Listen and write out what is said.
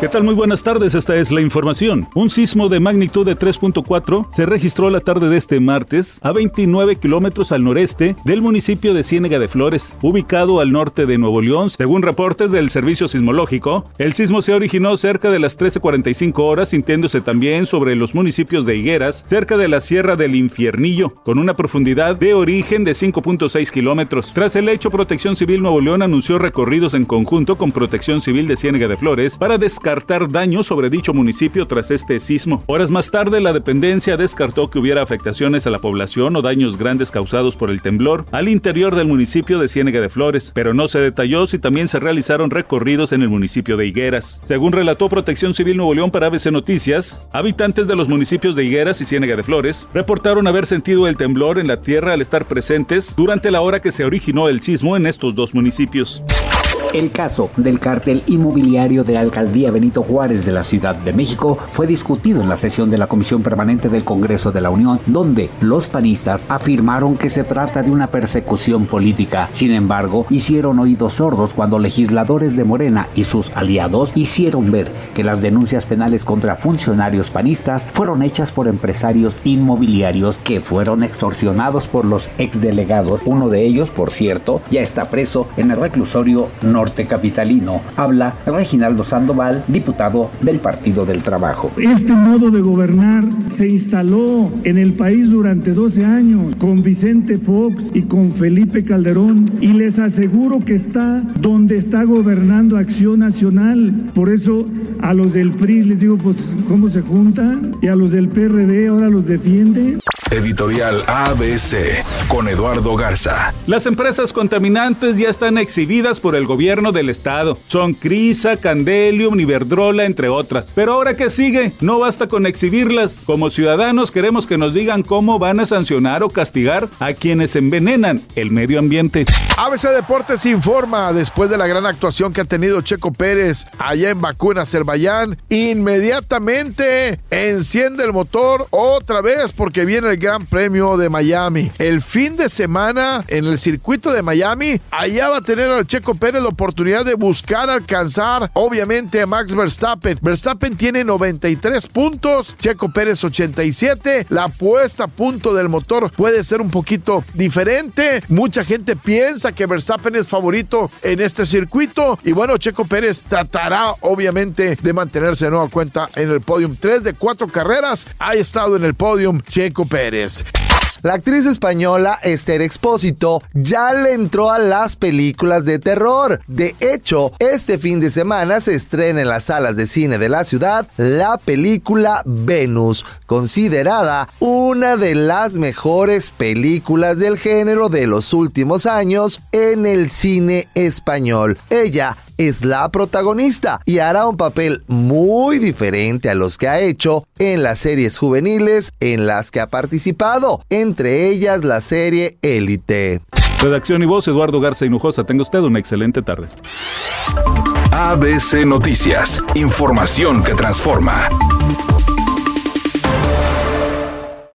¿Qué tal? Muy buenas tardes, esta es la información. Un sismo de magnitud de 3.4 se registró la tarde de este martes a 29 kilómetros al noreste del municipio de Ciénega de Flores, ubicado al norte de Nuevo León. Según reportes del Servicio Sismológico, el sismo se originó cerca de las 13.45 horas, sintiéndose también sobre los municipios de Higueras, cerca de la Sierra del Infiernillo, con una profundidad de origen de 5.6 kilómetros. Tras el hecho, Protección Civil Nuevo León anunció recorridos en conjunto con Protección Civil de Ciénega de Flores para descartar descartar daños sobre dicho municipio tras este sismo. Horas más tarde, la dependencia descartó que hubiera afectaciones a la población o daños grandes causados por el temblor al interior del municipio de Ciénega de Flores, pero no se detalló si también se realizaron recorridos en el municipio de Higueras. Según relató Protección Civil Nuevo León para ABC Noticias, habitantes de los municipios de Higueras y Ciénega de Flores reportaron haber sentido el temblor en la tierra al estar presentes durante la hora que se originó el sismo en estos dos municipios. El caso del cártel inmobiliario de la alcaldía Benito Juárez de la Ciudad de México fue discutido en la sesión de la Comisión Permanente del Congreso de la Unión, donde los panistas afirmaron que se trata de una persecución política. Sin embargo, hicieron oídos sordos cuando legisladores de Morena y sus aliados hicieron ver que las denuncias penales contra funcionarios panistas fueron hechas por empresarios inmobiliarios que fueron extorsionados por los exdelegados. Uno de ellos, por cierto, ya está preso en el reclusorio norte capitalino. Habla Reginaldo Sandoval, diputado del Partido del Trabajo. Este modo de gobernar se instaló en el país durante 12 años con Vicente Fox y con Felipe Calderón y les aseguro que está donde está gobernando Acción Nacional. Por eso a los del PRI les digo, pues, ¿cómo se juntan? Y a los del PRD ahora los defienden. Editorial ABC con Eduardo Garza. Las empresas contaminantes ya están exhibidas por el gobierno del estado. Son Crisa, Candelium, Iberdrola, entre otras. Pero ahora que sigue, no basta con exhibirlas. Como ciudadanos queremos que nos digan cómo van a sancionar o castigar a quienes envenenan el medio ambiente. ABC Deportes informa después de la gran actuación que ha tenido Checo Pérez allá en Bakú, en Azerbaiyán, inmediatamente enciende el motor otra vez porque viene el Gran Premio de Miami. El fin de semana en el circuito de Miami, allá va a tener al Checo Pérez la oportunidad de buscar alcanzar, obviamente, a Max Verstappen. Verstappen tiene 93 puntos, Checo Pérez 87. La puesta a punto del motor puede ser un poquito diferente. Mucha gente piensa que Verstappen es favorito en este circuito. Y bueno, Checo Pérez tratará, obviamente, de mantenerse de nueva cuenta en el podium. Tres de cuatro carreras ha estado en el podium Checo Pérez. La actriz española Esther Expósito ya le entró a las películas de terror. De hecho, este fin de semana se estrena en las salas de cine de la ciudad la película Venus, considerada una de las mejores películas del género de los últimos años en el cine español. Ella es la protagonista y hará un papel muy diferente a los que ha hecho en las series juveniles en las que ha participado, entre ellas la serie Élite. Redacción y voz, Eduardo Garza Hinujosa. Tenga usted una excelente tarde. ABC Noticias, información que transforma.